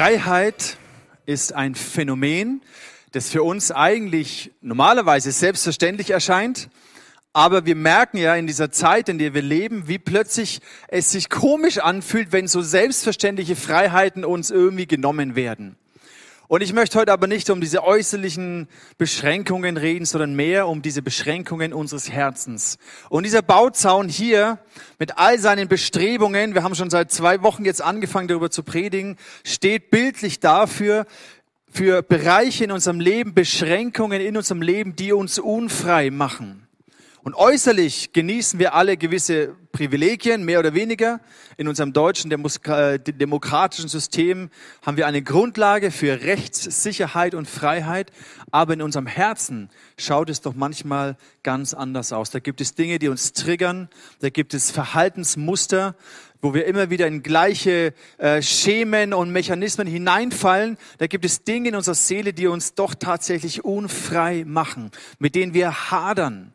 Freiheit ist ein Phänomen, das für uns eigentlich normalerweise selbstverständlich erscheint. Aber wir merken ja in dieser Zeit, in der wir leben, wie plötzlich es sich komisch anfühlt, wenn so selbstverständliche Freiheiten uns irgendwie genommen werden. Und ich möchte heute aber nicht um diese äußerlichen Beschränkungen reden, sondern mehr um diese Beschränkungen unseres Herzens. Und dieser Bauzaun hier mit all seinen Bestrebungen, wir haben schon seit zwei Wochen jetzt angefangen darüber zu predigen, steht bildlich dafür, für Bereiche in unserem Leben, Beschränkungen in unserem Leben, die uns unfrei machen. Und äußerlich genießen wir alle gewisse Privilegien, mehr oder weniger. In unserem deutschen äh, demokratischen System haben wir eine Grundlage für Rechtssicherheit und Freiheit. Aber in unserem Herzen schaut es doch manchmal ganz anders aus. Da gibt es Dinge, die uns triggern. Da gibt es Verhaltensmuster, wo wir immer wieder in gleiche äh, Schemen und Mechanismen hineinfallen. Da gibt es Dinge in unserer Seele, die uns doch tatsächlich unfrei machen, mit denen wir hadern.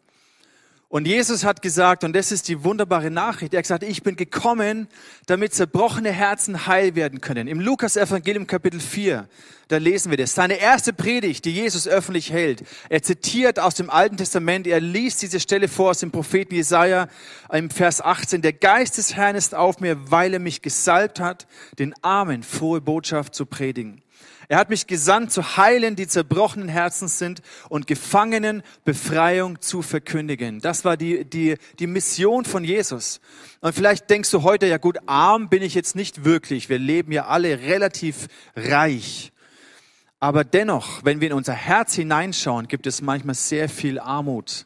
Und Jesus hat gesagt, und das ist die wunderbare Nachricht, er hat gesagt, ich bin gekommen, damit zerbrochene Herzen heil werden können. Im Lukas Evangelium Kapitel 4, da lesen wir das. Seine erste Predigt, die Jesus öffentlich hält. Er zitiert aus dem Alten Testament, er liest diese Stelle vor aus dem Propheten Jesaja im Vers 18. Der Geist des Herrn ist auf mir, weil er mich gesalbt hat, den Armen frohe Botschaft zu predigen. Er hat mich gesandt, zu heilen, die zerbrochenen Herzens sind und Gefangenen Befreiung zu verkündigen. Das war die, die, die Mission von Jesus. Und vielleicht denkst du heute, ja gut, arm bin ich jetzt nicht wirklich. Wir leben ja alle relativ reich. Aber dennoch, wenn wir in unser Herz hineinschauen, gibt es manchmal sehr viel Armut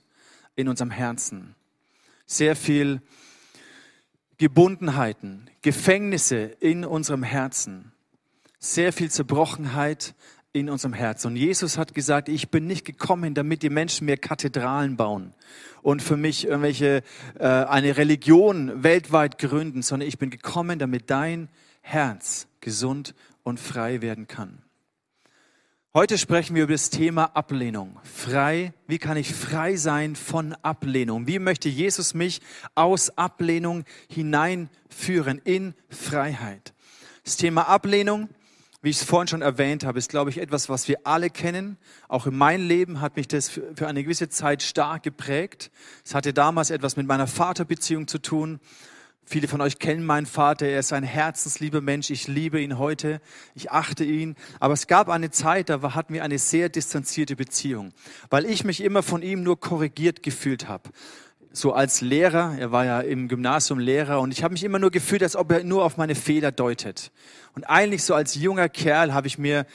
in unserem Herzen. Sehr viel Gebundenheiten, Gefängnisse in unserem Herzen sehr viel Zerbrochenheit in unserem Herzen. Und Jesus hat gesagt, ich bin nicht gekommen, damit die Menschen mehr Kathedralen bauen und für mich irgendwelche äh, eine Religion weltweit gründen, sondern ich bin gekommen, damit dein Herz gesund und frei werden kann. Heute sprechen wir über das Thema Ablehnung. Frei, wie kann ich frei sein von Ablehnung? Wie möchte Jesus mich aus Ablehnung hineinführen in Freiheit? Das Thema Ablehnung wie ich es vorhin schon erwähnt habe, ist, glaube ich, etwas, was wir alle kennen. Auch in meinem Leben hat mich das für eine gewisse Zeit stark geprägt. Es hatte damals etwas mit meiner Vaterbeziehung zu tun. Viele von euch kennen meinen Vater. Er ist ein herzenslieber Mensch. Ich liebe ihn heute. Ich achte ihn. Aber es gab eine Zeit, da hatten wir eine sehr distanzierte Beziehung, weil ich mich immer von ihm nur korrigiert gefühlt habe so als Lehrer, er war ja im Gymnasium Lehrer und ich habe mich immer nur gefühlt, als ob er nur auf meine Fehler deutet. Und eigentlich so als junger Kerl habe ich mir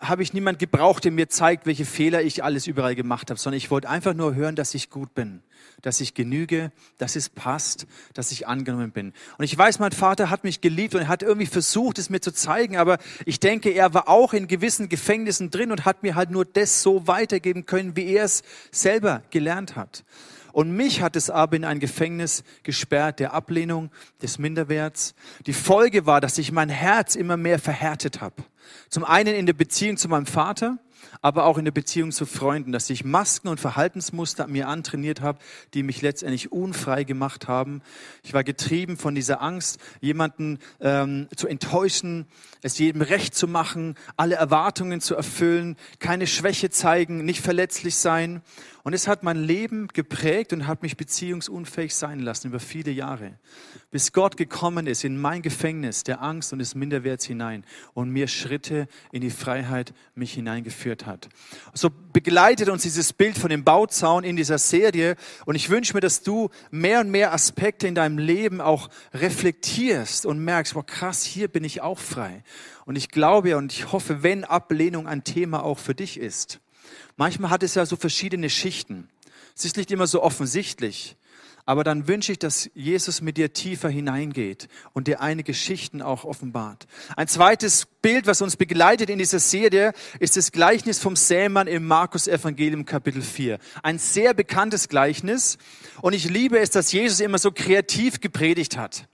habe ich niemand gebraucht, der mir zeigt, welche Fehler ich alles überall gemacht habe, sondern ich wollte einfach nur hören, dass ich gut bin, dass ich genüge, dass es passt, dass ich angenommen bin. Und ich weiß, mein Vater hat mich geliebt und er hat irgendwie versucht, es mir zu zeigen, aber ich denke, er war auch in gewissen Gefängnissen drin und hat mir halt nur das so weitergeben können, wie er es selber gelernt hat. Und mich hat es aber in ein Gefängnis gesperrt, der Ablehnung, des Minderwerts. Die Folge war, dass ich mein Herz immer mehr verhärtet habe. Zum einen in der Beziehung zu meinem Vater, aber auch in der Beziehung zu Freunden, dass ich Masken und Verhaltensmuster mir antrainiert habe, die mich letztendlich unfrei gemacht haben. Ich war getrieben von dieser Angst, jemanden ähm, zu enttäuschen, es jedem recht zu machen, alle Erwartungen zu erfüllen, keine Schwäche zeigen, nicht verletzlich sein. Und es hat mein Leben geprägt und hat mich beziehungsunfähig sein lassen über viele Jahre, bis Gott gekommen ist in mein Gefängnis der Angst und des Minderwerts hinein und mir Schritte in die Freiheit mich hineingeführt hat. So begleitet uns dieses Bild von dem Bauzaun in dieser Serie und ich wünsche mir, dass du mehr und mehr Aspekte in deinem Leben auch reflektierst und merkst, wow krass, hier bin ich auch frei. Und ich glaube und ich hoffe, wenn Ablehnung ein Thema auch für dich ist, Manchmal hat es ja so verschiedene Schichten. Es ist nicht immer so offensichtlich. Aber dann wünsche ich, dass Jesus mit dir tiefer hineingeht und dir einige Schichten auch offenbart. Ein zweites Bild, was uns begleitet in dieser Serie, ist das Gleichnis vom Sämann im Markus Evangelium Kapitel 4. Ein sehr bekanntes Gleichnis. Und ich liebe es, dass Jesus immer so kreativ gepredigt hat.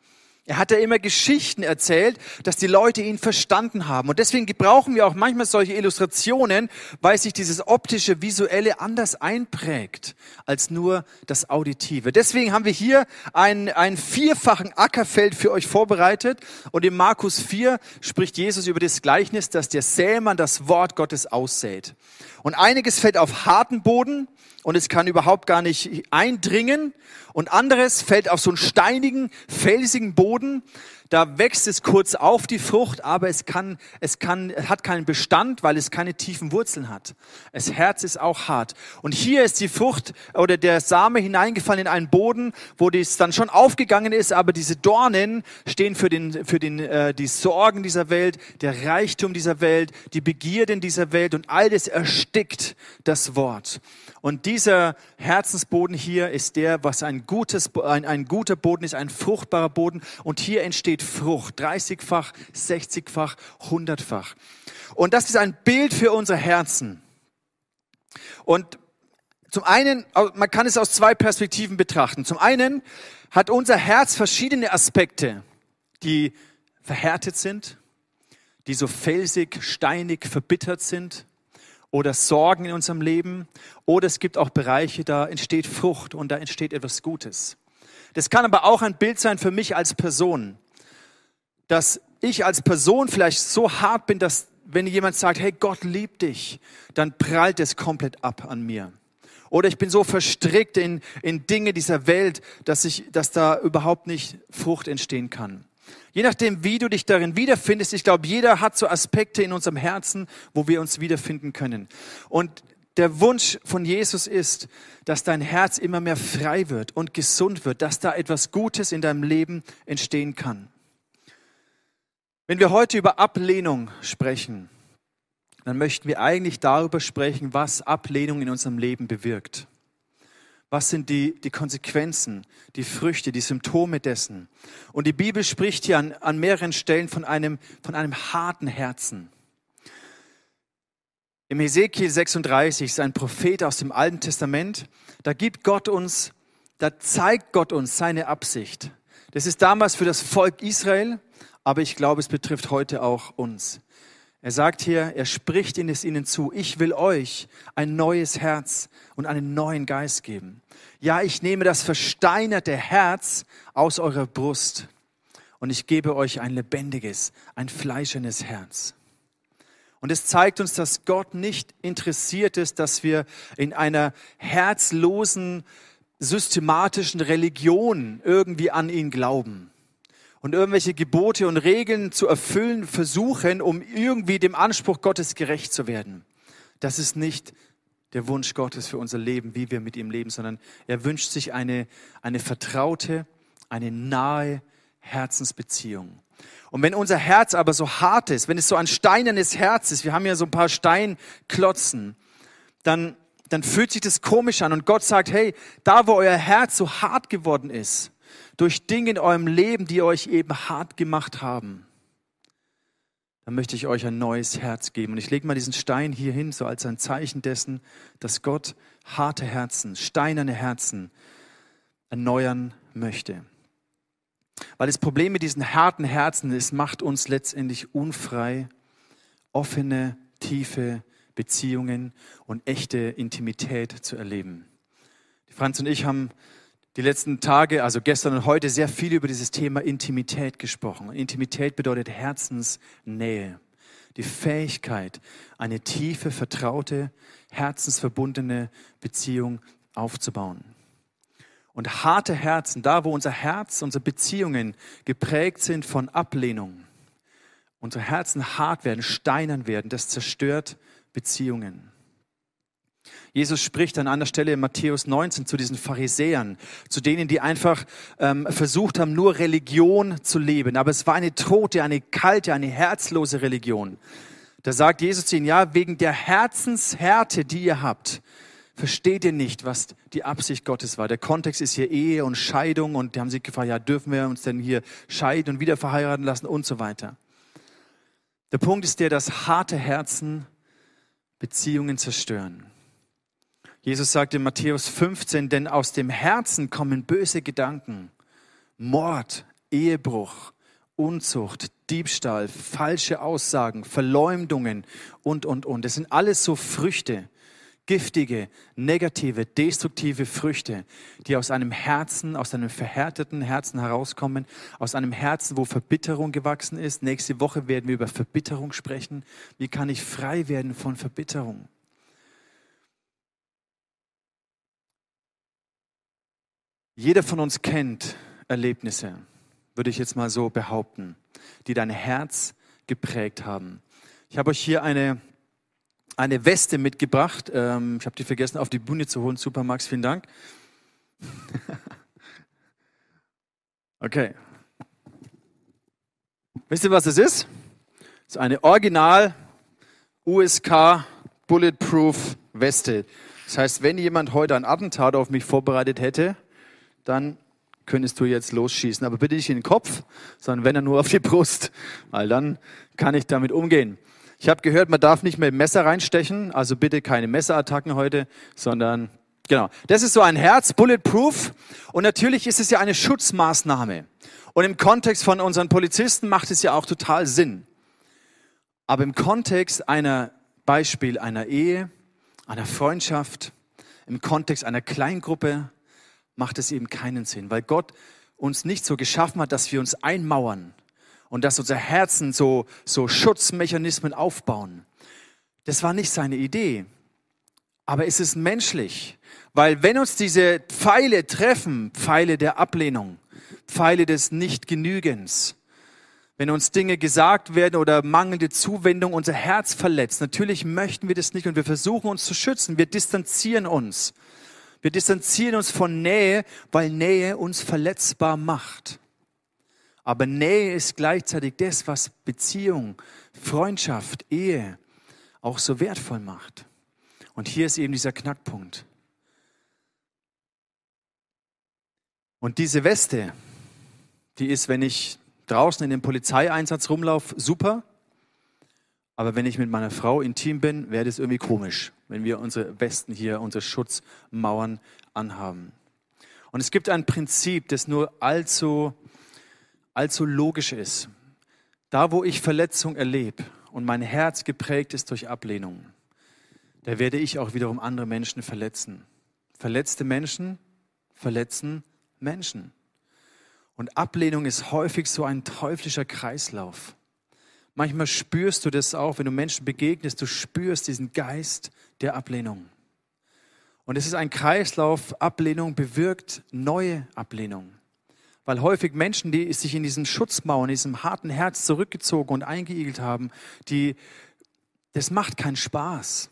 Er hat ja immer Geschichten erzählt, dass die Leute ihn verstanden haben. Und deswegen brauchen wir auch manchmal solche Illustrationen, weil sich dieses optische, visuelle anders einprägt als nur das Auditive. Deswegen haben wir hier einen, einen vierfachen Ackerfeld für euch vorbereitet. Und in Markus 4 spricht Jesus über das Gleichnis, dass der Sämann das Wort Gottes aussät. Und einiges fällt auf harten Boden und es kann überhaupt gar nicht eindringen. Und anderes fällt auf so einen steinigen, felsigen Boden. Da wächst es kurz auf, die Frucht, aber es kann, es kann, es hat keinen Bestand, weil es keine tiefen Wurzeln hat. Das Herz ist auch hart. Und hier ist die Frucht oder der Same hineingefallen in einen Boden, wo dies dann schon aufgegangen ist, aber diese Dornen stehen für den, für den, äh, die Sorgen dieser Welt, der Reichtum dieser Welt, die Begierden dieser Welt und all das erstickt das Wort. Und dieser Herzensboden hier ist der, was ein, gutes, ein, ein guter Boden ist, ein fruchtbarer Boden. Und hier entsteht Frucht, 30-fach, 60-fach, 100-fach. Und das ist ein Bild für unsere Herzen. Und zum einen, man kann es aus zwei Perspektiven betrachten. Zum einen hat unser Herz verschiedene Aspekte, die verhärtet sind, die so felsig, steinig, verbittert sind oder Sorgen in unserem Leben. Oder es gibt auch Bereiche, da entsteht Frucht und da entsteht etwas Gutes. Das kann aber auch ein Bild sein für mich als Person, dass ich als Person vielleicht so hart bin, dass wenn jemand sagt, hey, Gott liebt dich, dann prallt es komplett ab an mir. Oder ich bin so verstrickt in, in Dinge dieser Welt, dass, ich, dass da überhaupt nicht Frucht entstehen kann. Je nachdem, wie du dich darin wiederfindest, ich glaube, jeder hat so Aspekte in unserem Herzen, wo wir uns wiederfinden können. Und der Wunsch von Jesus ist, dass dein Herz immer mehr frei wird und gesund wird, dass da etwas Gutes in deinem Leben entstehen kann. Wenn wir heute über Ablehnung sprechen, dann möchten wir eigentlich darüber sprechen, was Ablehnung in unserem Leben bewirkt. Was sind die, die Konsequenzen, die Früchte, die Symptome dessen? Und die Bibel spricht hier an, an mehreren Stellen von einem, von einem harten Herzen. Im Hesekiel 36 ist ein Prophet aus dem Alten Testament. Da gibt Gott uns, da zeigt Gott uns seine Absicht. Das ist damals für das Volk Israel, aber ich glaube, es betrifft heute auch uns. Er sagt hier, er spricht es ihnen zu, ich will euch ein neues Herz und einen neuen Geist geben. Ja, ich nehme das versteinerte Herz aus eurer Brust und ich gebe euch ein lebendiges, ein fleischendes Herz. Und es zeigt uns, dass Gott nicht interessiert ist, dass wir in einer herzlosen, systematischen Religion irgendwie an ihn glauben und irgendwelche Gebote und Regeln zu erfüllen versuchen, um irgendwie dem Anspruch Gottes gerecht zu werden. Das ist nicht der Wunsch Gottes für unser Leben, wie wir mit ihm leben, sondern er wünscht sich eine, eine vertraute, eine nahe Herzensbeziehung. Und wenn unser Herz aber so hart ist, wenn es so ein steinernes Herz ist, wir haben ja so ein paar Steinklotzen, dann, dann fühlt sich das komisch an. Und Gott sagt, hey, da wo euer Herz so hart geworden ist, durch Dinge in eurem Leben, die euch eben hart gemacht haben, dann möchte ich euch ein neues Herz geben. Und ich lege mal diesen Stein hier hin, so als ein Zeichen dessen, dass Gott harte Herzen, steinerne Herzen erneuern möchte. Weil das Problem mit diesen harten Herzen ist, macht uns letztendlich unfrei, offene, tiefe Beziehungen und echte Intimität zu erleben. Franz und ich haben die letzten Tage, also gestern und heute, sehr viel über dieses Thema Intimität gesprochen. Intimität bedeutet Herzensnähe. Die Fähigkeit, eine tiefe, vertraute, herzensverbundene Beziehung aufzubauen. Und harte Herzen, da wo unser Herz, unsere Beziehungen geprägt sind von Ablehnung, unsere Herzen hart werden, steinern werden, das zerstört Beziehungen. Jesus spricht an einer Stelle in Matthäus 19 zu diesen Pharisäern, zu denen, die einfach ähm, versucht haben, nur Religion zu leben. Aber es war eine tote, eine kalte, eine herzlose Religion. Da sagt Jesus zu ihnen, ja, wegen der Herzenshärte, die ihr habt, versteht ihr nicht, was die Absicht Gottes war. Der Kontext ist hier Ehe und Scheidung und die haben sich gefragt, ja, dürfen wir uns denn hier scheiden und wieder verheiraten lassen und so weiter. Der Punkt ist der, dass harte Herzen Beziehungen zerstören. Jesus sagt in Matthäus 15, denn aus dem Herzen kommen böse Gedanken, Mord, Ehebruch, Unzucht, Diebstahl, falsche Aussagen, Verleumdungen und, und, und. Das sind alles so Früchte, giftige, negative, destruktive Früchte, die aus einem Herzen, aus einem verhärteten Herzen herauskommen, aus einem Herzen, wo Verbitterung gewachsen ist. Nächste Woche werden wir über Verbitterung sprechen. Wie kann ich frei werden von Verbitterung? Jeder von uns kennt Erlebnisse, würde ich jetzt mal so behaupten, die dein Herz geprägt haben. Ich habe euch hier eine eine Weste mitgebracht. Ähm, ich habe die vergessen auf die Bühne zu holen. Super, Max, vielen Dank. okay. Wisst ihr, was das ist? Das ist eine Original USK Bulletproof Weste. Das heißt, wenn jemand heute ein Attentat auf mich vorbereitet hätte, dann könntest du jetzt losschießen. Aber bitte nicht in den Kopf, sondern wenn er nur auf die Brust, weil dann kann ich damit umgehen. Ich habe gehört, man darf nicht mehr Messer reinstechen, also bitte keine Messerattacken heute, sondern genau. Das ist so ein Herz, bulletproof. Und natürlich ist es ja eine Schutzmaßnahme. Und im Kontext von unseren Polizisten macht es ja auch total Sinn. Aber im Kontext einer Beispiel einer Ehe, einer Freundschaft, im Kontext einer Kleingruppe macht es eben keinen Sinn, weil Gott uns nicht so geschaffen hat, dass wir uns einmauern, und dass unser Herzen so, so Schutzmechanismen aufbauen. Das war nicht seine Idee. Aber es ist menschlich, weil wenn uns diese Pfeile treffen, Pfeile der Ablehnung, Pfeile des Nichtgenügens, wenn uns Dinge gesagt werden oder mangelnde Zuwendung unser Herz verletzt, natürlich möchten wir das nicht und wir versuchen uns zu schützen, wir distanzieren uns. Wir distanzieren uns von Nähe, weil Nähe uns verletzbar macht. Aber Nähe ist gleichzeitig das, was Beziehung, Freundschaft, Ehe auch so wertvoll macht. Und hier ist eben dieser Knackpunkt. Und diese Weste, die ist, wenn ich draußen in dem Polizeieinsatz rumlaufe, super. Aber wenn ich mit meiner Frau intim bin, wäre das irgendwie komisch, wenn wir unsere Westen hier, unsere Schutzmauern anhaben. Und es gibt ein Prinzip, das nur allzu allzu logisch ist. Da, wo ich Verletzung erlebe und mein Herz geprägt ist durch Ablehnung, da werde ich auch wiederum andere Menschen verletzen. Verletzte Menschen verletzen Menschen. Und Ablehnung ist häufig so ein teuflischer Kreislauf. Manchmal spürst du das auch, wenn du Menschen begegnest, du spürst diesen Geist der Ablehnung. Und es ist ein Kreislauf, Ablehnung bewirkt neue Ablehnung. Weil häufig Menschen, die sich in diesen Schutzmauern, in diesem harten Herz zurückgezogen und eingeigelt haben, die, das macht keinen Spaß.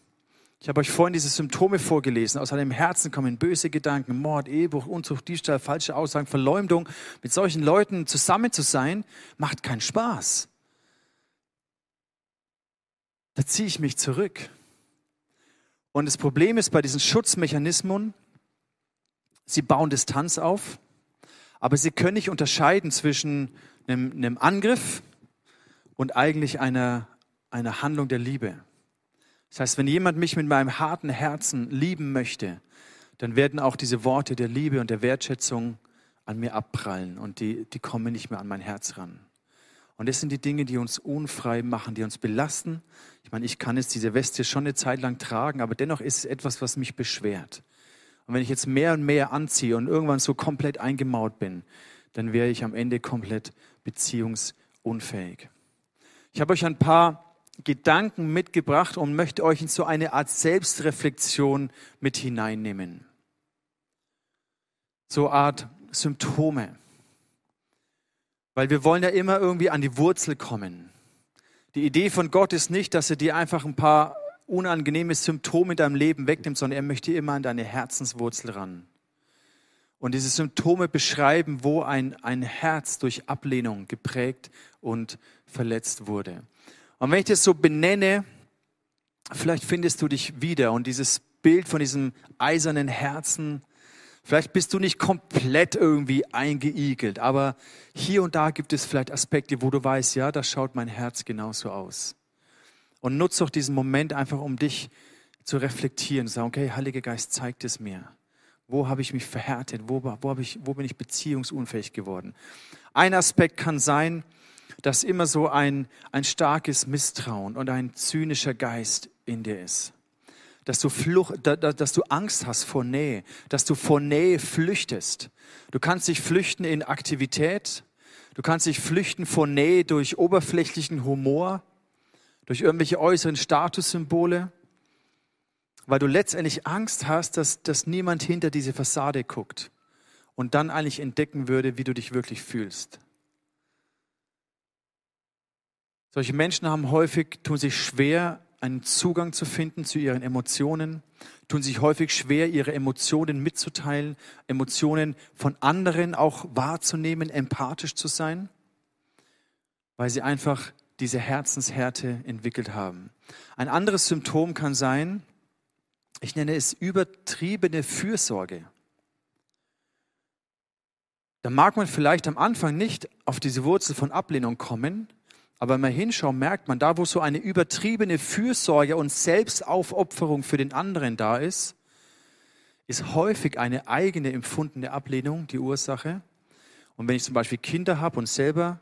Ich habe euch vorhin diese Symptome vorgelesen. Aus einem Herzen kommen böse Gedanken, Mord, Ehebruch, Unzucht, Diebstahl, falsche Aussagen, Verleumdung. Mit solchen Leuten zusammen zu sein, macht keinen Spaß. Da ziehe ich mich zurück. Und das Problem ist bei diesen Schutzmechanismen, sie bauen Distanz auf aber sie können nicht unterscheiden zwischen einem, einem Angriff und eigentlich einer, einer Handlung der Liebe. Das heißt, wenn jemand mich mit meinem harten Herzen lieben möchte, dann werden auch diese Worte der Liebe und der Wertschätzung an mir abprallen und die, die kommen nicht mehr an mein Herz ran. Und das sind die Dinge, die uns unfrei machen, die uns belasten. Ich meine, ich kann jetzt diese Weste schon eine Zeit lang tragen, aber dennoch ist es etwas, was mich beschwert. Und wenn ich jetzt mehr und mehr anziehe und irgendwann so komplett eingemauert bin, dann wäre ich am Ende komplett beziehungsunfähig. Ich habe euch ein paar Gedanken mitgebracht und möchte euch in so eine Art Selbstreflexion mit hineinnehmen. So Art Symptome. Weil wir wollen ja immer irgendwie an die Wurzel kommen. Die Idee von Gott ist nicht, dass er dir einfach ein paar unangenehme Symptome in deinem Leben wegnimmt, sondern er möchte immer an deine Herzenswurzel ran. Und diese Symptome beschreiben, wo ein, ein Herz durch Ablehnung geprägt und verletzt wurde. Und wenn ich das so benenne, vielleicht findest du dich wieder und dieses Bild von diesem eisernen Herzen, vielleicht bist du nicht komplett irgendwie eingeigelt, aber hier und da gibt es vielleicht Aspekte, wo du weißt, ja, da schaut mein Herz genauso aus. Und nutze doch diesen Moment einfach, um dich zu reflektieren. Sag, okay, Heiliger Geist, zeigt es mir. Wo habe ich mich verhärtet? Wo, wo, ich, wo bin ich beziehungsunfähig geworden? Ein Aspekt kann sein, dass immer so ein, ein starkes Misstrauen und ein zynischer Geist in dir ist. Dass du, Flucht, dass du Angst hast vor Nähe, dass du vor Nähe flüchtest. Du kannst dich flüchten in Aktivität, du kannst dich flüchten vor Nähe durch oberflächlichen Humor, durch irgendwelche äußeren Statussymbole, weil du letztendlich Angst hast, dass, dass niemand hinter diese Fassade guckt und dann eigentlich entdecken würde, wie du dich wirklich fühlst. Solche Menschen haben häufig, tun sich schwer, einen Zugang zu finden zu ihren Emotionen, tun sich häufig schwer, ihre Emotionen mitzuteilen, Emotionen von anderen auch wahrzunehmen, empathisch zu sein, weil sie einfach diese Herzenshärte entwickelt haben. Ein anderes Symptom kann sein, ich nenne es übertriebene Fürsorge. Da mag man vielleicht am Anfang nicht auf diese Wurzel von Ablehnung kommen, aber wenn man hinschaut, merkt man, da wo so eine übertriebene Fürsorge und Selbstaufopferung für den anderen da ist, ist häufig eine eigene empfundene Ablehnung die Ursache. Und wenn ich zum Beispiel Kinder habe und selber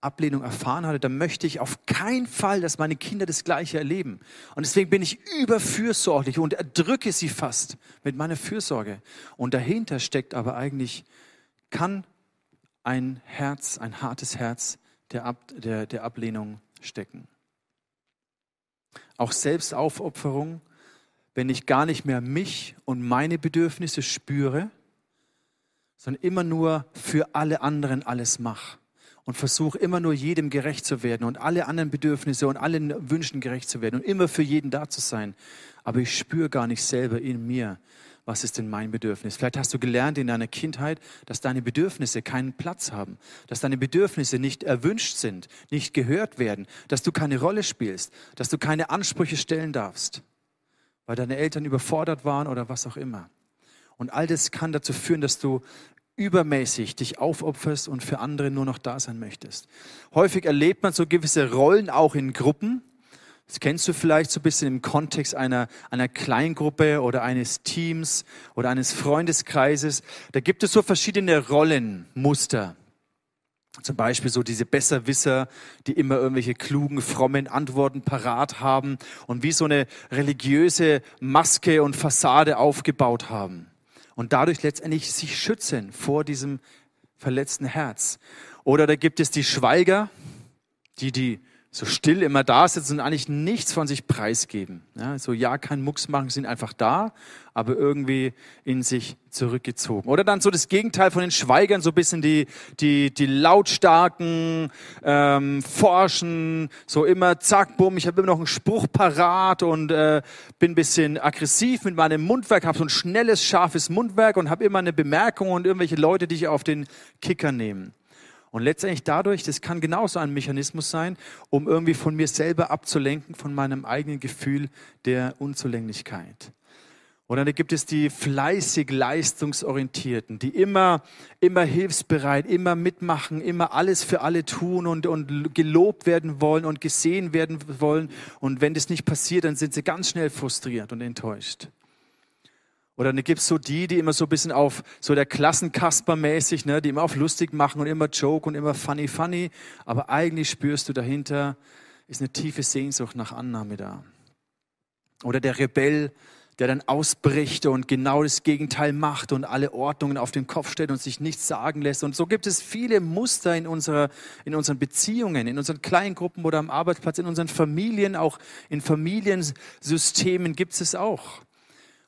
Ablehnung erfahren hatte, dann möchte ich auf keinen Fall, dass meine Kinder das Gleiche erleben. Und deswegen bin ich überfürsorglich und erdrücke sie fast mit meiner Fürsorge. Und dahinter steckt aber eigentlich, kann ein Herz, ein hartes Herz der, Ab, der, der Ablehnung stecken. Auch Selbstaufopferung, wenn ich gar nicht mehr mich und meine Bedürfnisse spüre, sondern immer nur für alle anderen alles mache und versuche immer nur jedem gerecht zu werden und alle anderen Bedürfnisse und allen Wünschen gerecht zu werden und immer für jeden da zu sein. Aber ich spüre gar nicht selber in mir, was ist denn mein Bedürfnis? Vielleicht hast du gelernt in deiner Kindheit, dass deine Bedürfnisse keinen Platz haben, dass deine Bedürfnisse nicht erwünscht sind, nicht gehört werden, dass du keine Rolle spielst, dass du keine Ansprüche stellen darfst, weil deine Eltern überfordert waren oder was auch immer. Und all das kann dazu führen, dass du übermäßig dich aufopferst und für andere nur noch da sein möchtest. Häufig erlebt man so gewisse Rollen auch in Gruppen. Das kennst du vielleicht so ein bisschen im Kontext einer, einer Kleingruppe oder eines Teams oder eines Freundeskreises. Da gibt es so verschiedene Rollenmuster. Zum Beispiel so diese Besserwisser, die immer irgendwelche klugen, frommen Antworten parat haben und wie so eine religiöse Maske und Fassade aufgebaut haben und dadurch letztendlich sich schützen vor diesem verletzten Herz. Oder da gibt es die Schweiger, die, die so still immer da sitzen und eigentlich nichts von sich preisgeben. Ja, so ja, kein Mucks machen, sind einfach da, aber irgendwie in sich zurückgezogen. Oder dann so das Gegenteil von den Schweigern, so bisschen die, die, die lautstarken, ähm, forschen, so immer zack, bumm, ich habe immer noch einen Spruch parat und äh, bin bisschen aggressiv mit meinem Mundwerk, habe so ein schnelles, scharfes Mundwerk und habe immer eine Bemerkung und irgendwelche Leute, die ich auf den Kicker nehmen. Und letztendlich dadurch, das kann genauso ein Mechanismus sein, um irgendwie von mir selber abzulenken, von meinem eigenen Gefühl der Unzulänglichkeit. Oder da gibt es die fleißig leistungsorientierten, die immer, immer hilfsbereit, immer mitmachen, immer alles für alle tun und, und gelobt werden wollen und gesehen werden wollen. Und wenn das nicht passiert, dann sind sie ganz schnell frustriert und enttäuscht. Oder dann gibt es so die, die immer so ein bisschen auf so der Klassenkasper mäßig, ne, die immer auf lustig machen und immer Joke und immer funny, funny. Aber eigentlich spürst du dahinter, ist eine tiefe Sehnsucht nach Annahme da. Oder der Rebell, der dann ausbricht und genau das Gegenteil macht und alle Ordnungen auf den Kopf stellt und sich nichts sagen lässt. Und so gibt es viele Muster in, unserer, in unseren Beziehungen, in unseren Kleingruppen oder am Arbeitsplatz, in unseren Familien, auch in Familiensystemen gibt es auch.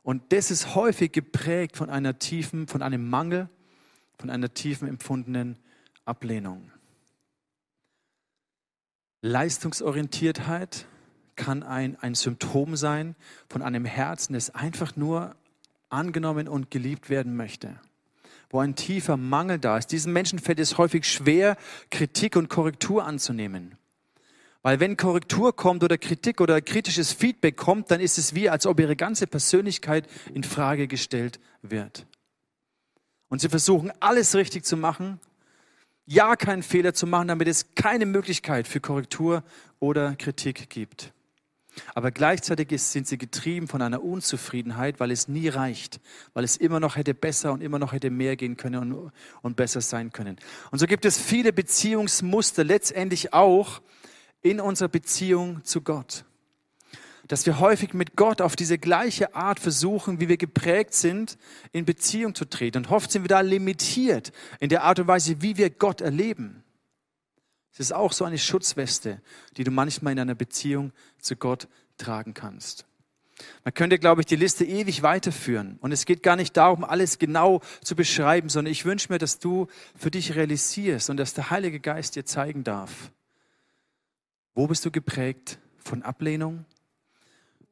Und das ist häufig geprägt von einer tiefen, von einem Mangel, von einer tiefen empfundenen Ablehnung. Leistungsorientiertheit kann ein, ein Symptom sein von einem Herzen, das einfach nur angenommen und geliebt werden möchte. Wo ein tiefer Mangel da ist. Diesen Menschen fällt es häufig schwer, Kritik und Korrektur anzunehmen. Weil wenn Korrektur kommt oder Kritik oder kritisches Feedback kommt, dann ist es wie, als ob ihre ganze Persönlichkeit in Frage gestellt wird. Und sie versuchen, alles richtig zu machen, ja keinen Fehler zu machen, damit es keine Möglichkeit für Korrektur oder Kritik gibt. Aber gleichzeitig sind sie getrieben von einer Unzufriedenheit, weil es nie reicht, weil es immer noch hätte besser und immer noch hätte mehr gehen können und, und besser sein können. Und so gibt es viele Beziehungsmuster letztendlich auch in unserer Beziehung zu Gott. Dass wir häufig mit Gott auf diese gleiche Art versuchen, wie wir geprägt sind, in Beziehung zu treten. Und oft sind wir da limitiert in der Art und Weise, wie wir Gott erleben. Es ist auch so eine Schutzweste, die du manchmal in einer Beziehung zu Gott tragen kannst. Man könnte, glaube ich, die Liste ewig weiterführen. Und es geht gar nicht darum, alles genau zu beschreiben, sondern ich wünsche mir, dass du für dich realisierst und dass der Heilige Geist dir zeigen darf, wo bist du geprägt von Ablehnung?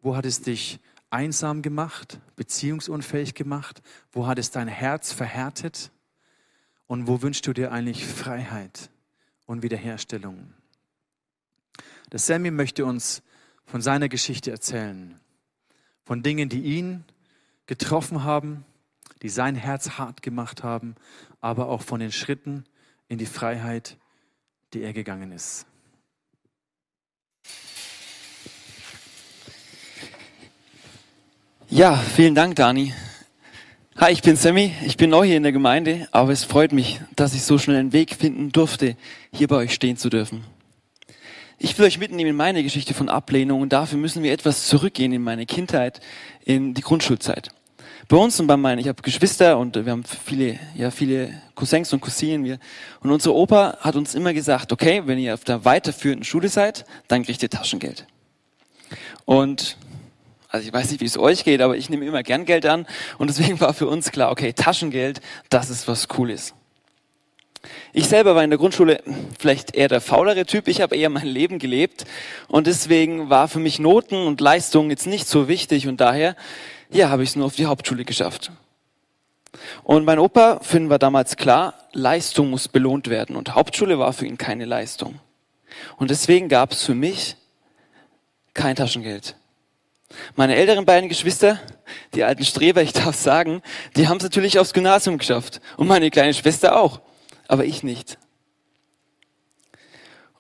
Wo hat es dich einsam gemacht, beziehungsunfähig gemacht? Wo hat es dein Herz verhärtet? Und wo wünschst du dir eigentlich Freiheit? und Wiederherstellung. Der Sammy möchte uns von seiner Geschichte erzählen, von Dingen, die ihn getroffen haben, die sein Herz hart gemacht haben, aber auch von den Schritten in die Freiheit, die er gegangen ist. Ja, vielen Dank, Dani. Hi, ich bin Sammy. Ich bin neu hier in der Gemeinde, aber es freut mich, dass ich so schnell einen Weg finden durfte, hier bei euch stehen zu dürfen. Ich will euch mitnehmen in meine Geschichte von Ablehnung und dafür müssen wir etwas zurückgehen in meine Kindheit, in die Grundschulzeit. Bei uns und bei meinen, ich habe Geschwister und wir haben viele, ja, viele Cousins und Cousinen. Wir, und unser Opa hat uns immer gesagt, okay, wenn ihr auf der weiterführenden Schule seid, dann kriegt ihr Taschengeld. Und also ich weiß nicht, wie es euch geht, aber ich nehme immer gern Geld an und deswegen war für uns klar, okay, Taschengeld, das ist was Cooles. Ich selber war in der Grundschule vielleicht eher der faulere Typ, ich habe eher mein Leben gelebt und deswegen war für mich Noten und Leistungen jetzt nicht so wichtig und daher, ja, habe ich es nur auf die Hauptschule geschafft. Und mein Opa, für ihn war damals klar, Leistung muss belohnt werden und Hauptschule war für ihn keine Leistung. Und deswegen gab es für mich kein Taschengeld. Meine älteren beiden Geschwister, die alten Streber, ich darf sagen, die haben es natürlich aufs Gymnasium geschafft. Und meine kleine Schwester auch. Aber ich nicht.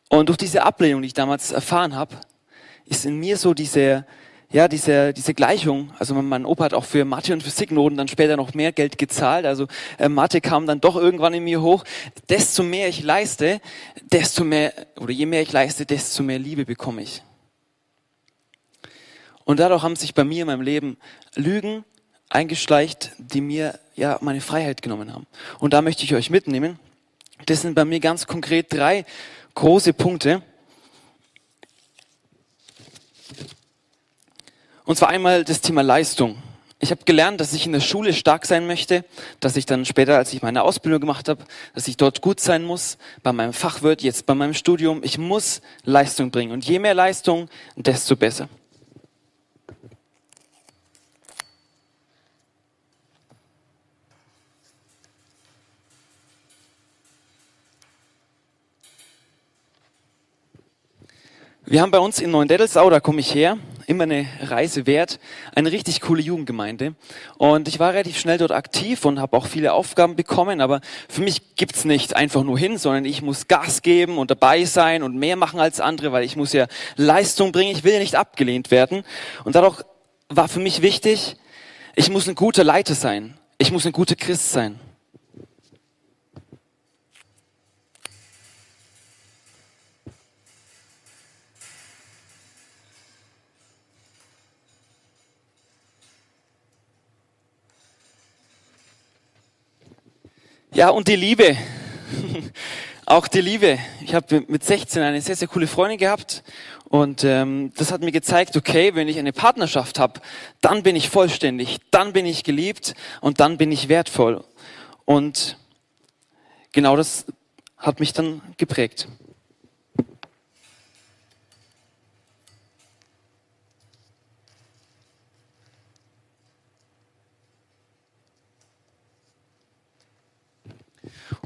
Und durch diese Ablehnung, die ich damals erfahren habe, ist in mir so diese, ja, diese, diese Gleichung. Also mein Opa hat auch für Mathe und Physiknoten dann später noch mehr Geld gezahlt. Also äh, Mathe kam dann doch irgendwann in mir hoch. Desto mehr ich leiste, desto mehr, oder je mehr ich leiste, desto mehr Liebe bekomme ich. Und dadurch haben sich bei mir in meinem Leben Lügen eingeschleicht, die mir ja meine Freiheit genommen haben. Und da möchte ich euch mitnehmen. Das sind bei mir ganz konkret drei große Punkte. Und zwar einmal das Thema Leistung. Ich habe gelernt, dass ich in der Schule stark sein möchte, dass ich dann später, als ich meine Ausbildung gemacht habe, dass ich dort gut sein muss, bei meinem Fachwirt, jetzt bei meinem Studium. Ich muss Leistung bringen. Und je mehr Leistung, desto besser. Wir haben bei uns in Neuendettelsau, da komme ich her, immer eine Reise wert, eine richtig coole Jugendgemeinde. Und ich war relativ schnell dort aktiv und habe auch viele Aufgaben bekommen, aber für mich gibt's nicht einfach nur hin, sondern ich muss Gas geben und dabei sein und mehr machen als andere, weil ich muss ja Leistung bringen, ich will ja nicht abgelehnt werden. Und dadurch war für mich wichtig, ich muss ein guter Leiter sein, ich muss ein guter Christ sein. Ja, und die Liebe. Auch die Liebe. Ich habe mit 16 eine sehr, sehr coole Freundin gehabt und ähm, das hat mir gezeigt, okay, wenn ich eine Partnerschaft habe, dann bin ich vollständig, dann bin ich geliebt und dann bin ich wertvoll. Und genau das hat mich dann geprägt.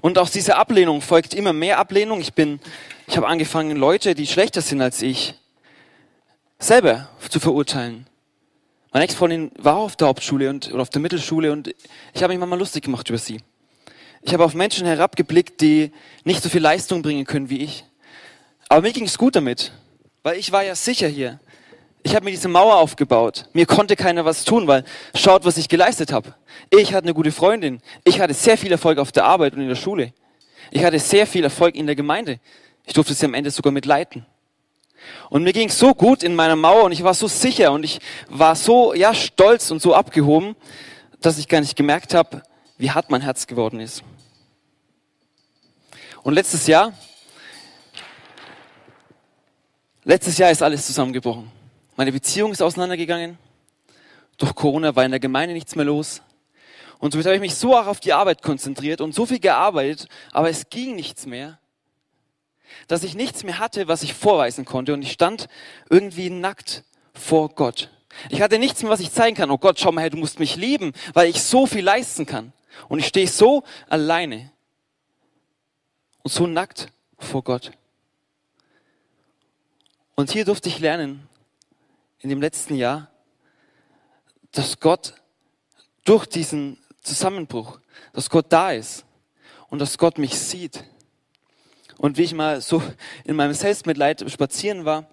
Und aus dieser Ablehnung folgt immer mehr Ablehnung. Ich bin, ich habe angefangen, Leute, die schlechter sind als ich, selber zu verurteilen. Meine Ex-Freundin war auf der Hauptschule und, oder auf der Mittelschule und ich habe mich manchmal lustig gemacht über sie. Ich habe auf Menschen herabgeblickt, die nicht so viel Leistung bringen können wie ich. Aber mir ging es gut damit, weil ich war ja sicher hier. Ich habe mir diese Mauer aufgebaut. Mir konnte keiner was tun, weil schaut, was ich geleistet habe. Ich hatte eine gute Freundin. Ich hatte sehr viel Erfolg auf der Arbeit und in der Schule. Ich hatte sehr viel Erfolg in der Gemeinde. Ich durfte sie am Ende sogar mitleiten. Und mir ging so gut in meiner Mauer und ich war so sicher und ich war so ja stolz und so abgehoben, dass ich gar nicht gemerkt habe, wie hart mein Herz geworden ist. Und letztes Jahr, letztes Jahr ist alles zusammengebrochen. Meine Beziehung ist auseinandergegangen. Durch Corona war in der Gemeinde nichts mehr los. Und somit habe ich mich so auch auf die Arbeit konzentriert und so viel gearbeitet, aber es ging nichts mehr, dass ich nichts mehr hatte, was ich vorweisen konnte. Und ich stand irgendwie nackt vor Gott. Ich hatte nichts mehr, was ich zeigen kann. Oh Gott, schau mal her, du musst mich lieben, weil ich so viel leisten kann. Und ich stehe so alleine und so nackt vor Gott. Und hier durfte ich lernen, in dem letzten Jahr, dass Gott durch diesen Zusammenbruch, dass Gott da ist und dass Gott mich sieht. Und wie ich mal so in meinem Selbstmitleid spazieren war,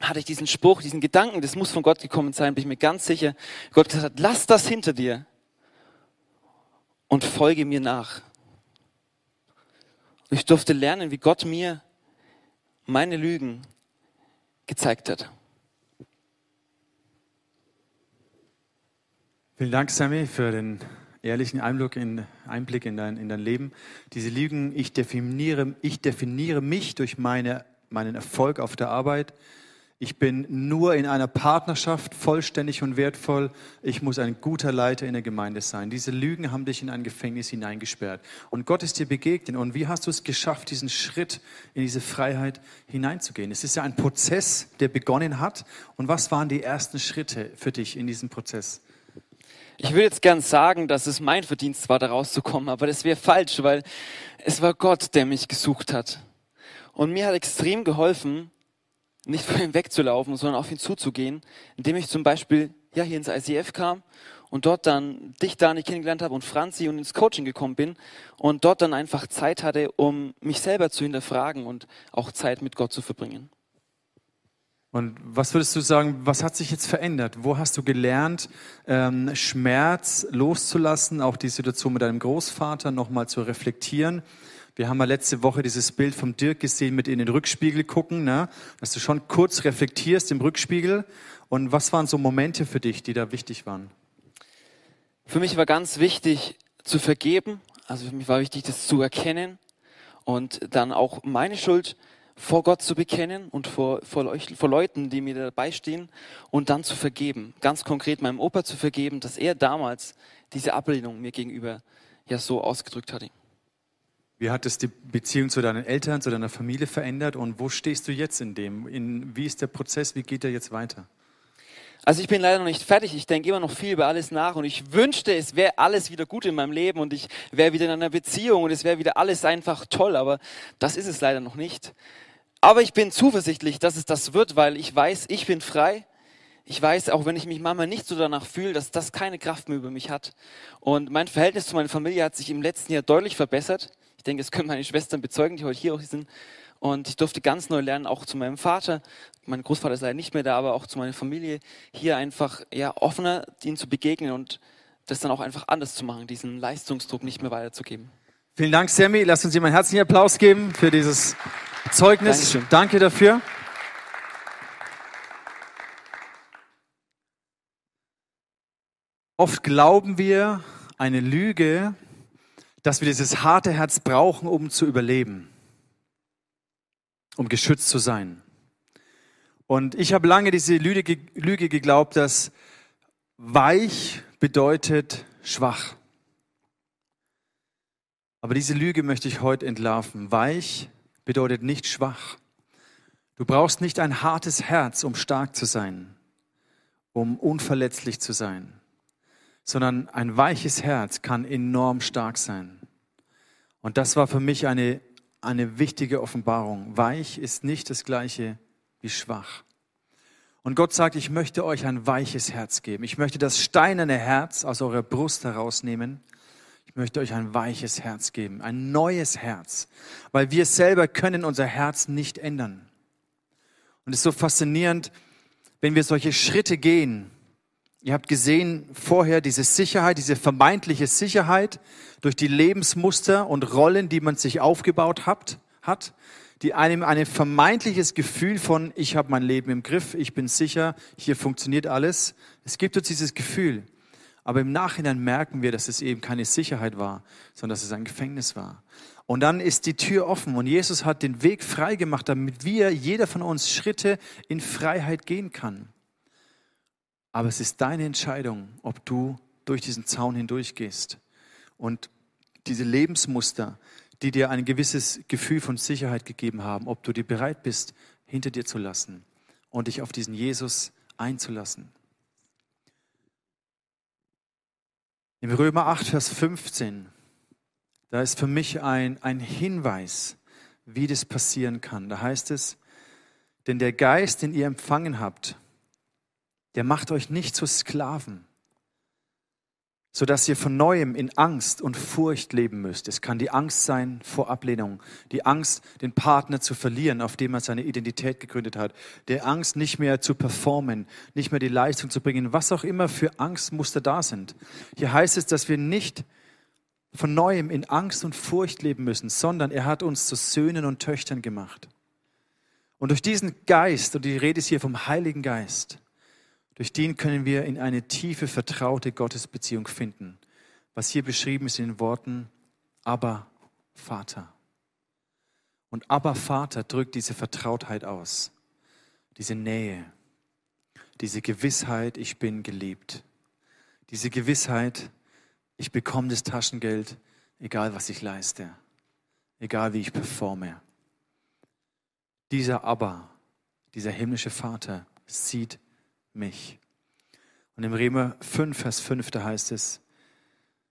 hatte ich diesen Spruch, diesen Gedanken, das muss von Gott gekommen sein, bin ich mir ganz sicher. Gott gesagt hat, lass das hinter dir und folge mir nach. Und ich durfte lernen, wie Gott mir meine Lügen gezeigt hat. Vielen Dank, Sammy, für den ehrlichen Einblick in, Einblick in, dein, in dein Leben. Diese Lügen, ich definiere, ich definiere mich durch meine, meinen Erfolg auf der Arbeit. Ich bin nur in einer Partnerschaft vollständig und wertvoll. Ich muss ein guter Leiter in der Gemeinde sein. Diese Lügen haben dich in ein Gefängnis hineingesperrt. Und Gott ist dir begegnet. Und wie hast du es geschafft, diesen Schritt in diese Freiheit hineinzugehen? Es ist ja ein Prozess, der begonnen hat. Und was waren die ersten Schritte für dich in diesem Prozess? Ich würde jetzt gern sagen, dass es mein Verdienst war, da rauszukommen, aber das wäre falsch, weil es war Gott, der mich gesucht hat. Und mir hat extrem geholfen, nicht vor ihm wegzulaufen, sondern auf ihn zuzugehen, indem ich zum Beispiel ja, hier ins ICF kam und dort dann dich, Dani, kennengelernt habe und Franzi und ins Coaching gekommen bin und dort dann einfach Zeit hatte, um mich selber zu hinterfragen und auch Zeit mit Gott zu verbringen. Und was würdest du sagen, was hat sich jetzt verändert? Wo hast du gelernt, ähm, Schmerz loszulassen, auch die Situation mit deinem Großvater nochmal zu reflektieren? Wir haben ja letzte Woche dieses Bild vom Dirk gesehen mit in den Rückspiegel gucken, ne? dass du schon kurz reflektierst im Rückspiegel. Und was waren so Momente für dich, die da wichtig waren? Für mich war ganz wichtig zu vergeben. Also für mich war wichtig, das zu erkennen und dann auch meine Schuld vor Gott zu bekennen und vor, vor, vor Leuten, die mir dabei stehen und dann zu vergeben. Ganz konkret meinem Opa zu vergeben, dass er damals diese Ablehnung mir gegenüber ja so ausgedrückt hatte. Wie hat es die Beziehung zu deinen Eltern, zu deiner Familie verändert und wo stehst du jetzt in dem? In, wie ist der Prozess? Wie geht er jetzt weiter? Also ich bin leider noch nicht fertig. Ich denke immer noch viel über alles nach und ich wünschte, es wäre alles wieder gut in meinem Leben und ich wäre wieder in einer Beziehung und es wäre wieder alles einfach toll, aber das ist es leider noch nicht. Aber ich bin zuversichtlich, dass es das wird, weil ich weiß, ich bin frei. Ich weiß, auch wenn ich mich manchmal nicht so danach fühle, dass das keine Kraft mehr über mich hat. Und mein Verhältnis zu meiner Familie hat sich im letzten Jahr deutlich verbessert. Ich denke, das können meine Schwestern bezeugen, die heute hier auch sind. Und ich durfte ganz neu lernen, auch zu meinem Vater. Mein Großvater ist leider nicht mehr da, aber auch zu meiner Familie, hier einfach ja, offener ihnen zu begegnen und das dann auch einfach anders zu machen, diesen Leistungsdruck nicht mehr weiterzugeben. Vielen Dank, Sammy. Lass uns ihm einen herzlichen Applaus geben für dieses Zeugnis. Dankeschön. Danke dafür. Oft glauben wir eine Lüge, dass wir dieses harte Herz brauchen, um zu überleben, um geschützt zu sein. Und ich habe lange diese Lüge, geglaubt, dass weich bedeutet schwach. Aber diese Lüge möchte ich heute entlarven. Weich bedeutet nicht schwach. Du brauchst nicht ein hartes Herz, um stark zu sein, um unverletzlich zu sein, sondern ein weiches Herz kann enorm stark sein. Und das war für mich eine, eine wichtige Offenbarung. Weich ist nicht das gleiche wie schwach. Und Gott sagt, ich möchte euch ein weiches Herz geben. Ich möchte das steinerne Herz aus eurer Brust herausnehmen ich möchte euch ein weiches Herz geben, ein neues Herz, weil wir selber können unser Herz nicht ändern. Und es ist so faszinierend, wenn wir solche Schritte gehen, ihr habt gesehen vorher diese Sicherheit, diese vermeintliche Sicherheit durch die Lebensmuster und Rollen, die man sich aufgebaut hat, hat die einem ein vermeintliches Gefühl von, ich habe mein Leben im Griff, ich bin sicher, hier funktioniert alles. Es gibt uns dieses Gefühl. Aber im Nachhinein merken wir, dass es eben keine Sicherheit war, sondern dass es ein Gefängnis war. Und dann ist die Tür offen und Jesus hat den Weg frei gemacht, damit wir, jeder von uns, Schritte in Freiheit gehen kann. Aber es ist deine Entscheidung, ob du durch diesen Zaun hindurchgehst und diese Lebensmuster, die dir ein gewisses Gefühl von Sicherheit gegeben haben, ob du dir bereit bist, hinter dir zu lassen und dich auf diesen Jesus einzulassen. Im Römer 8, Vers 15, da ist für mich ein, ein Hinweis, wie das passieren kann. Da heißt es, denn der Geist, den ihr empfangen habt, der macht euch nicht zu Sklaven, so dass ihr von neuem in Angst und Furcht leben müsst. Es kann die Angst sein vor Ablehnung, die Angst, den Partner zu verlieren, auf dem er seine Identität gegründet hat, der Angst, nicht mehr zu performen, nicht mehr die Leistung zu bringen, was auch immer für Angstmuster da sind. Hier heißt es, dass wir nicht von neuem in Angst und Furcht leben müssen, sondern er hat uns zu Söhnen und Töchtern gemacht. Und durch diesen Geist, und die Rede ist hier vom Heiligen Geist, durch den können wir in eine tiefe, vertraute Gottesbeziehung finden, was hier beschrieben ist in den Worten Aber Vater. Und Aber Vater drückt diese Vertrautheit aus, diese Nähe, diese Gewissheit, ich bin geliebt, diese Gewissheit, ich bekomme das Taschengeld, egal was ich leiste, egal wie ich performe. Dieser Aber, dieser himmlische Vater sieht mich. Und im Römer 5, Vers 5, da heißt es,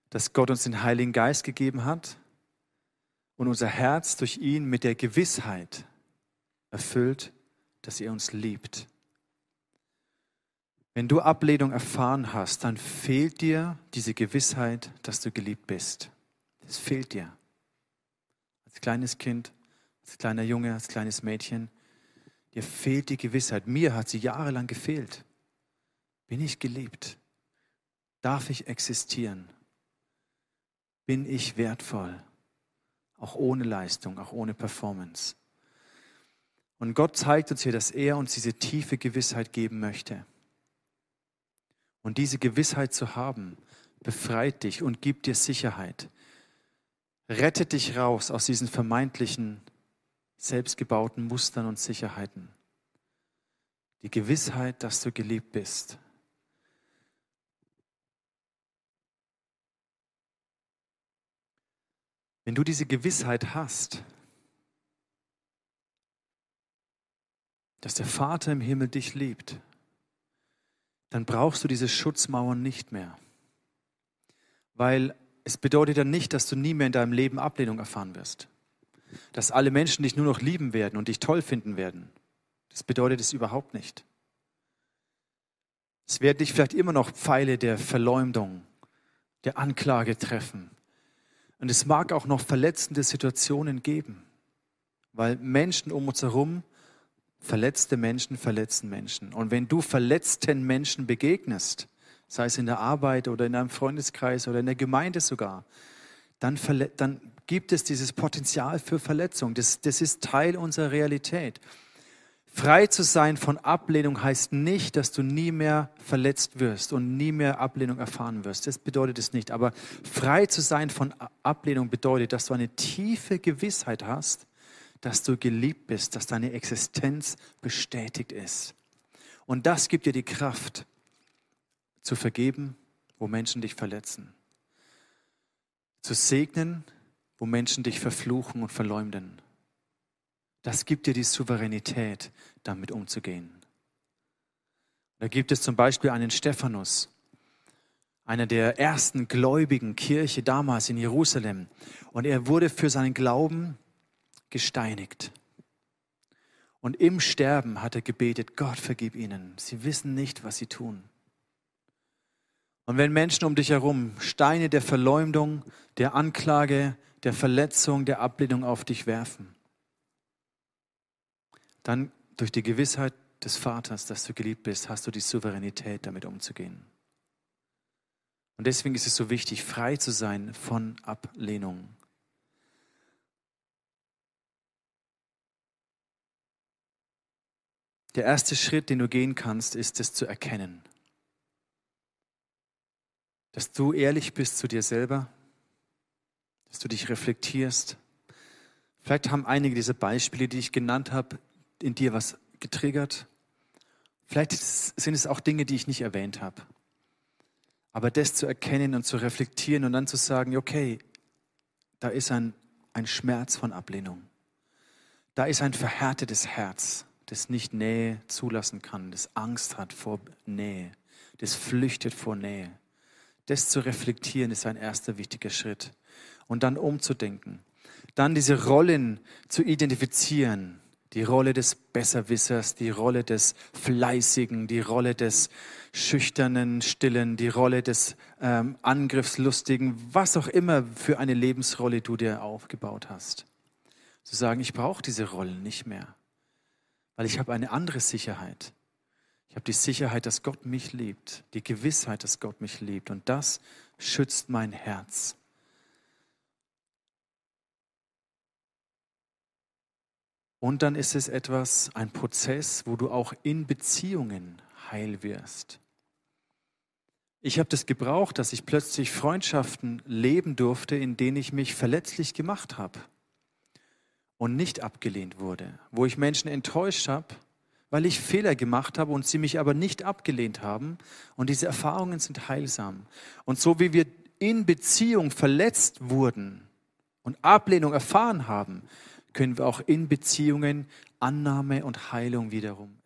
dass Gott uns den Heiligen Geist gegeben hat und unser Herz durch ihn mit der Gewissheit erfüllt, dass er uns liebt. Wenn du Ablehnung erfahren hast, dann fehlt dir diese Gewissheit, dass du geliebt bist. Das fehlt dir. Als kleines Kind, als kleiner Junge, als kleines Mädchen, dir fehlt die Gewissheit. Mir hat sie jahrelang gefehlt. Bin ich geliebt? Darf ich existieren? Bin ich wertvoll? Auch ohne Leistung, auch ohne Performance. Und Gott zeigt uns hier, dass er uns diese tiefe Gewissheit geben möchte. Und diese Gewissheit zu haben, befreit dich und gibt dir Sicherheit. Rettet dich raus aus diesen vermeintlichen, selbstgebauten Mustern und Sicherheiten. Die Gewissheit, dass du geliebt bist. Wenn du diese Gewissheit hast, dass der Vater im Himmel dich liebt, dann brauchst du diese Schutzmauern nicht mehr. Weil es bedeutet dann nicht, dass du nie mehr in deinem Leben Ablehnung erfahren wirst. Dass alle Menschen dich nur noch lieben werden und dich toll finden werden. Das bedeutet es überhaupt nicht. Es werden dich vielleicht immer noch Pfeile der Verleumdung, der Anklage treffen. Und es mag auch noch verletzende Situationen geben, weil Menschen um uns herum, verletzte Menschen verletzen Menschen. Und wenn du verletzten Menschen begegnest, sei es in der Arbeit oder in einem Freundeskreis oder in der Gemeinde sogar, dann, dann gibt es dieses Potenzial für Verletzung. Das, das ist Teil unserer Realität. Frei zu sein von Ablehnung heißt nicht, dass du nie mehr verletzt wirst und nie mehr Ablehnung erfahren wirst. Das bedeutet es nicht. Aber frei zu sein von Ablehnung bedeutet, dass du eine tiefe Gewissheit hast, dass du geliebt bist, dass deine Existenz bestätigt ist. Und das gibt dir die Kraft, zu vergeben, wo Menschen dich verletzen. Zu segnen, wo Menschen dich verfluchen und verleumden das gibt dir die Souveränität, damit umzugehen. Da gibt es zum Beispiel einen Stephanus, einer der ersten gläubigen Kirche damals in Jerusalem. Und er wurde für seinen Glauben gesteinigt. Und im Sterben hat er gebetet, Gott vergib ihnen. Sie wissen nicht, was sie tun. Und wenn Menschen um dich herum Steine der Verleumdung, der Anklage, der Verletzung, der Ablehnung auf dich werfen, dann durch die Gewissheit, des Vaters, dass du geliebt bist, hast du die Souveränität, damit umzugehen. Und deswegen ist es so wichtig, frei zu sein von Ablehnung. Der erste Schritt, den du gehen kannst, ist es zu erkennen. Dass du ehrlich bist zu dir selber, dass du dich reflektierst. Vielleicht haben einige dieser Beispiele, die ich genannt habe, in dir was getriggert. Vielleicht sind es auch Dinge, die ich nicht erwähnt habe. Aber das zu erkennen und zu reflektieren und dann zu sagen, okay, da ist ein, ein Schmerz von Ablehnung. Da ist ein verhärtetes Herz das nicht Nähe zulassen kann, das Angst hat vor Nähe, das flüchtet vor Nähe. Das zu reflektieren ist ein erster wichtiger Schritt. Und dann umzudenken. Dann diese Rollen zu identifizieren. Die Rolle des Besserwissers, die Rolle des Fleißigen, die Rolle des Schüchternen, Stillen, die Rolle des ähm, Angriffslustigen, was auch immer für eine Lebensrolle du dir aufgebaut hast. Zu sagen, ich brauche diese Rollen nicht mehr weil ich habe eine andere Sicherheit. Ich habe die Sicherheit, dass Gott mich liebt, die Gewissheit, dass Gott mich liebt und das schützt mein Herz. Und dann ist es etwas, ein Prozess, wo du auch in Beziehungen heil wirst. Ich habe das gebraucht, dass ich plötzlich Freundschaften leben durfte, in denen ich mich verletzlich gemacht habe und nicht abgelehnt wurde, wo ich Menschen enttäuscht habe, weil ich Fehler gemacht habe und sie mich aber nicht abgelehnt haben. Und diese Erfahrungen sind heilsam. Und so wie wir in Beziehung verletzt wurden und Ablehnung erfahren haben, können wir auch in Beziehungen Annahme und Heilung wiederum